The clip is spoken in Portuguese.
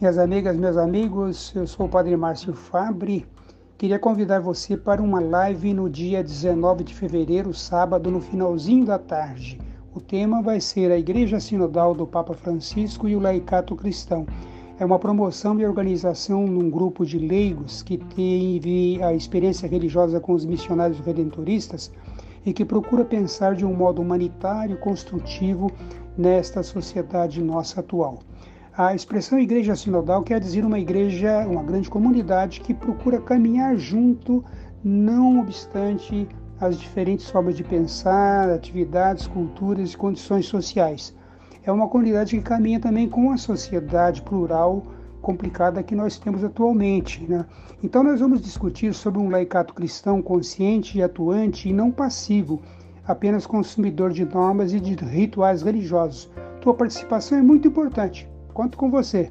Minhas amigas, meus amigos, eu sou o Padre Márcio Fabre. Queria convidar você para uma live no dia 19 de fevereiro, sábado, no finalzinho da tarde. O tema vai ser a Igreja Sinodal do Papa Francisco e o Laicato Cristão. É uma promoção e organização num grupo de leigos que teve a experiência religiosa com os missionários redentoristas e que procura pensar de um modo humanitário construtivo nesta sociedade nossa atual. A expressão igreja sinodal quer dizer uma igreja, uma grande comunidade que procura caminhar junto, não obstante as diferentes formas de pensar, atividades, culturas e condições sociais. É uma comunidade que caminha também com a sociedade plural complicada que nós temos atualmente. Né? Então, nós vamos discutir sobre um laicato cristão consciente e atuante e não passivo, apenas consumidor de normas e de rituais religiosos. Tua participação é muito importante. Conto com você.